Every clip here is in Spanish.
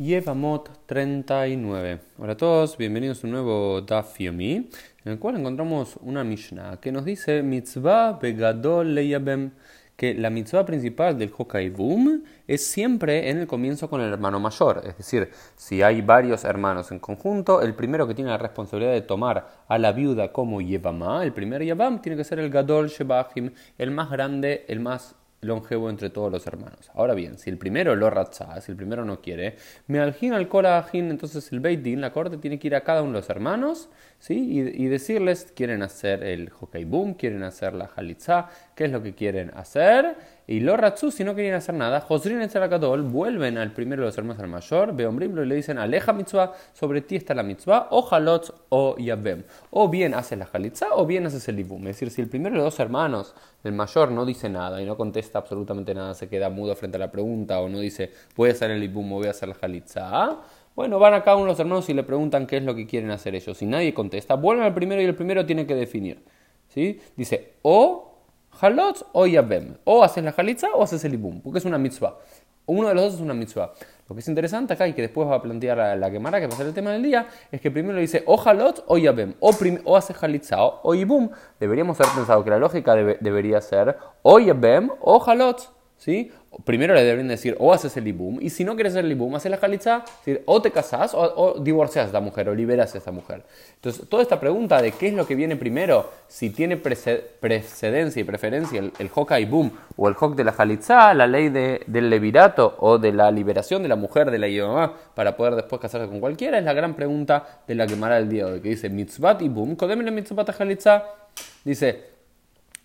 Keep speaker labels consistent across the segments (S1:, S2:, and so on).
S1: Yevamot 39. Hola a todos, bienvenidos a un nuevo Daf Yomi, en el cual encontramos una Mishnah que nos dice Mitzvah Begadol Leyabem, que la mitzvah principal del Boom es siempre en el comienzo con el hermano mayor. Es decir, si hay varios hermanos en conjunto, el primero que tiene la responsabilidad de tomar a la viuda como Yevamá, el primer Yavam, tiene que ser el Gadol Shebachim, el más grande, el más longevo entre todos los hermanos. Ahora bien, si el primero lo raza, si el primero no quiere, me algin al korajin, entonces el Beit la corte, tiene que ir a cada uno de los hermanos ¿sí? y, decirles, quieren hacer el hockey boom, quieren hacer la halitza, qué es lo que quieren hacer. Y lo ratzu, si no quieren hacer nada, Josrin Gadol vuelven al primero de los hermanos al mayor, Beombrimlo y le dicen, aleja mitzvah, sobre ti está la mitzvah, o halot o yabem. O bien haces la halitza o bien haces el ibum. Es decir, si el primero de los hermanos, el mayor, no dice nada y no contesta absolutamente nada, se queda mudo frente a la pregunta o no dice, voy a hacer el ibum o voy a hacer la halitza, bueno, van a cada uno de los hermanos y le preguntan qué es lo que quieren hacer ellos. Si nadie contesta, vuelven al primero y el primero tiene que definir. ¿sí? Dice, o halot o yabem. O haces la halitza o haces el ibum, porque es una mitzvah. Uno de los dos es una mitzvah. Lo que es interesante acá y que después va a plantear la, quemara, que va a ser el tema del día, es que primero dice o halot o yabem, o, o haces halitza o, o, ibum. Deberíamos haber pensado que la lógica debería ser o yabem o halot. ¿sí? Primero le deberían decir o haces el ibum, y si no quieres hacer el ibum, haces la jalitza, o te casas o, divorcias a esta mujer, o liberas a esta mujer. Entonces, toda esta pregunta de qué es lo que viene primero, si tiene precedencia y preferencia el, el hok ibum o el hok de la jalitza, la ley del levirato o de la liberación de la mujer de la yomá para poder después casarse con cualquiera, es la gran pregunta de la que el día de que dice mitzvat ibum, kodemele mitzvat jalitza, dice,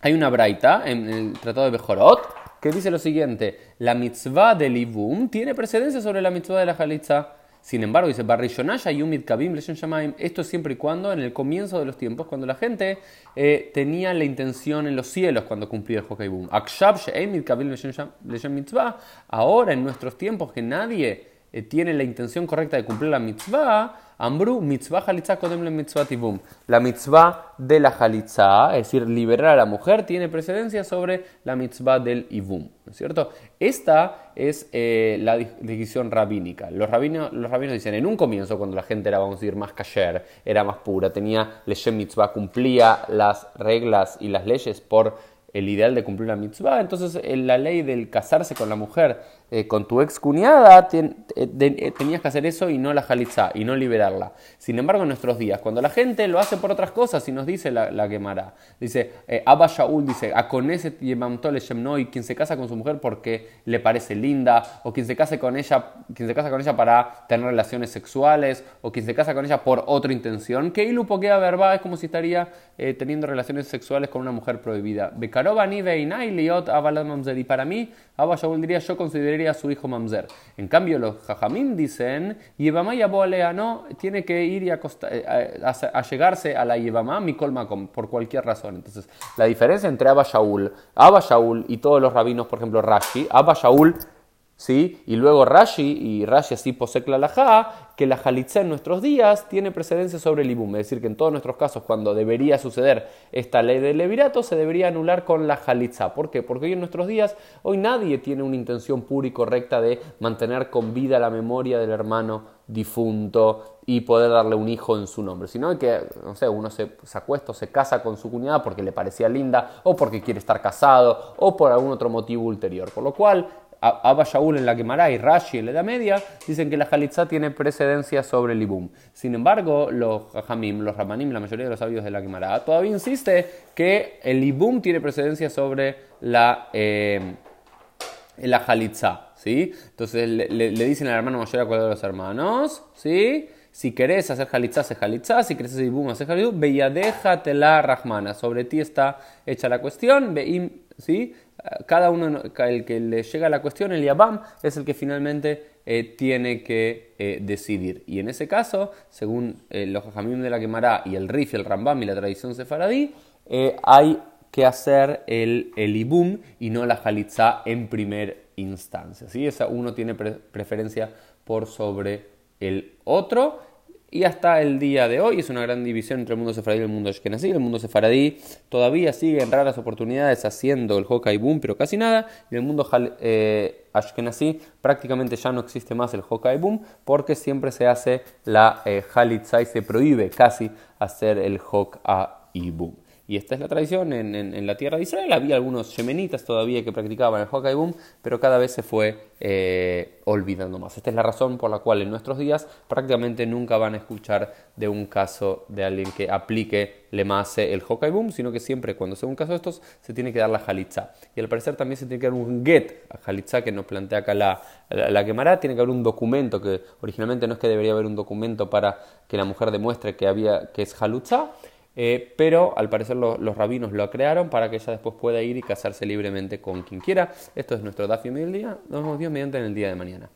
S1: hay una braita en el Tratado de Bejorot, que dice lo siguiente, la mitzvah del Ibum tiene precedencia sobre la mitzvah de la Jalitza. Sin embargo, dice, esto siempre y cuando en el comienzo de los tiempos, cuando la gente eh, tenía la intención en los cielos cuando cumplía el Hokaibum. Ahora, en nuestros tiempos, que nadie eh, tiene la intención correcta de cumplir la mitzvah, Ambru, mitzvah halitza tibum. La mitzvah de la halitza, es decir, liberar a la mujer, tiene precedencia sobre la mitzvah del ibum. ¿No es cierto? Esta es eh, la decisión rabínica. Los rabinos, los rabinos dicen, en un comienzo, cuando la gente era, vamos a decir, más kasher, era más pura, tenía leshem mitzvah, cumplía las reglas y las leyes por el ideal de cumplir la mitzvah, entonces la ley del casarse con la mujer, eh, con tu ex cuñada, eh, eh, tenías que hacer eso y no la jalizá, y no liberarla. Sin embargo, en nuestros días, cuando la gente lo hace por otras cosas y nos dice la, la quemará, dice, Abba Shaul dice, a con ese y quien se casa con su mujer porque le parece linda, o quien se casa con ella, quien se casa con ella para tener relaciones sexuales, o quien se casa con ella por otra intención, que ilupo queda verba es como si estaría teniendo relaciones sexuales con una mujer prohibida. Y para mí, Abba Shaul diría, yo a su hijo Mamzer. En cambio, los Jajamim dicen, Yevamá Yaboalea no, tiene que ir y eh, a, llegarse a la Yevamá Mikol Makom, por cualquier razón. Entonces, la diferencia entre Abba Shaul, Abba Shaul y todos los rabinos, por ejemplo, Rashi, Abba Shaul ¿sí? Y luego Rashi, y Rashi así posee la laja, que la jalitza en nuestros días tiene precedencia sobre el ibum. Es decir, que en todos nuestros casos, cuando debería suceder esta ley del levirato, se debería anular con la jalitza. ¿Por qué? Porque hoy en nuestros días, hoy nadie tiene una intención pura y correcta de mantener con vida la memoria del hermano difunto y poder darle un hijo en su nombre, sino que, no sé, uno se, se acuesta o se casa con su cuñada porque le parecía linda, o porque quiere estar casado, o por algún otro motivo ulterior. Por lo cual, Abba Shaul en la Gemara y Rashi en la Edad Media dicen que la Jalitza tiene precedencia sobre el Ibum. Sin embargo, los Hamim, los Ramanim, la mayoría de los sabios de la Gemara, todavía insiste que el Ibum tiene precedencia sobre la, eh, la Jalitza. ¿sí? Entonces le, dicen al hermano mayor a cuál de los hermanos, ¿sí? Si querés hacer jalitza, hace jalitza. Si querés hacer ibum, hace jalitza. Beyadeja la rahmana. Sobre ti está hecha la cuestión. Beim, ¿sí? Cada uno, el que le llega la cuestión, el Yabam, es el que finalmente eh, tiene que eh, decidir. Y en ese caso, según eh, los Jajamim de la Gemara y el Rif, el Rambam y la tradición sefaradí, hay que hacer el, el Ibum y no la Jalitza en primera instancia. ¿sí? Esa uno tiene preferencia por sobre el otro y hasta el día de hoy es una gran división entre el mundo sefaradí y el mundo ashkenazí. El mundo sefaradí todavía sigue en raras oportunidades haciendo el Hokai Boom, pero casi nada. Y el mundo eh, ashkenazí prácticamente ya no existe más el Hokai Boom porque siempre se hace la eh, Halitza y se prohíbe casi hacer el Hokai Boom. Y esta es la tradición en, la tierra de Israel. Había algunos yemenitas todavía que practicaban el hockey boom, pero cada vez se fue eh, olvidando más. Esta es la razón por la cual en nuestros días prácticamente nunca van a escuchar de un caso de alguien que aplique le mase el hockey boom, sino que siempre cuando sea un caso de estos se tiene que dar la jalitza. Y al parecer también se tiene que dar un get a jalitza que nos plantea acá la, la, quemará. Tiene que haber un documento que originalmente no es que debería haber un documento para que la mujer demuestre que, había, que es jalutza. Eh, pero al parecer los rabinos lo crearon para que ella después pueda ir y casarse libremente con quien quiera. Esto es nuestro del día. Nos vemos Dios mediante en el día de mañana.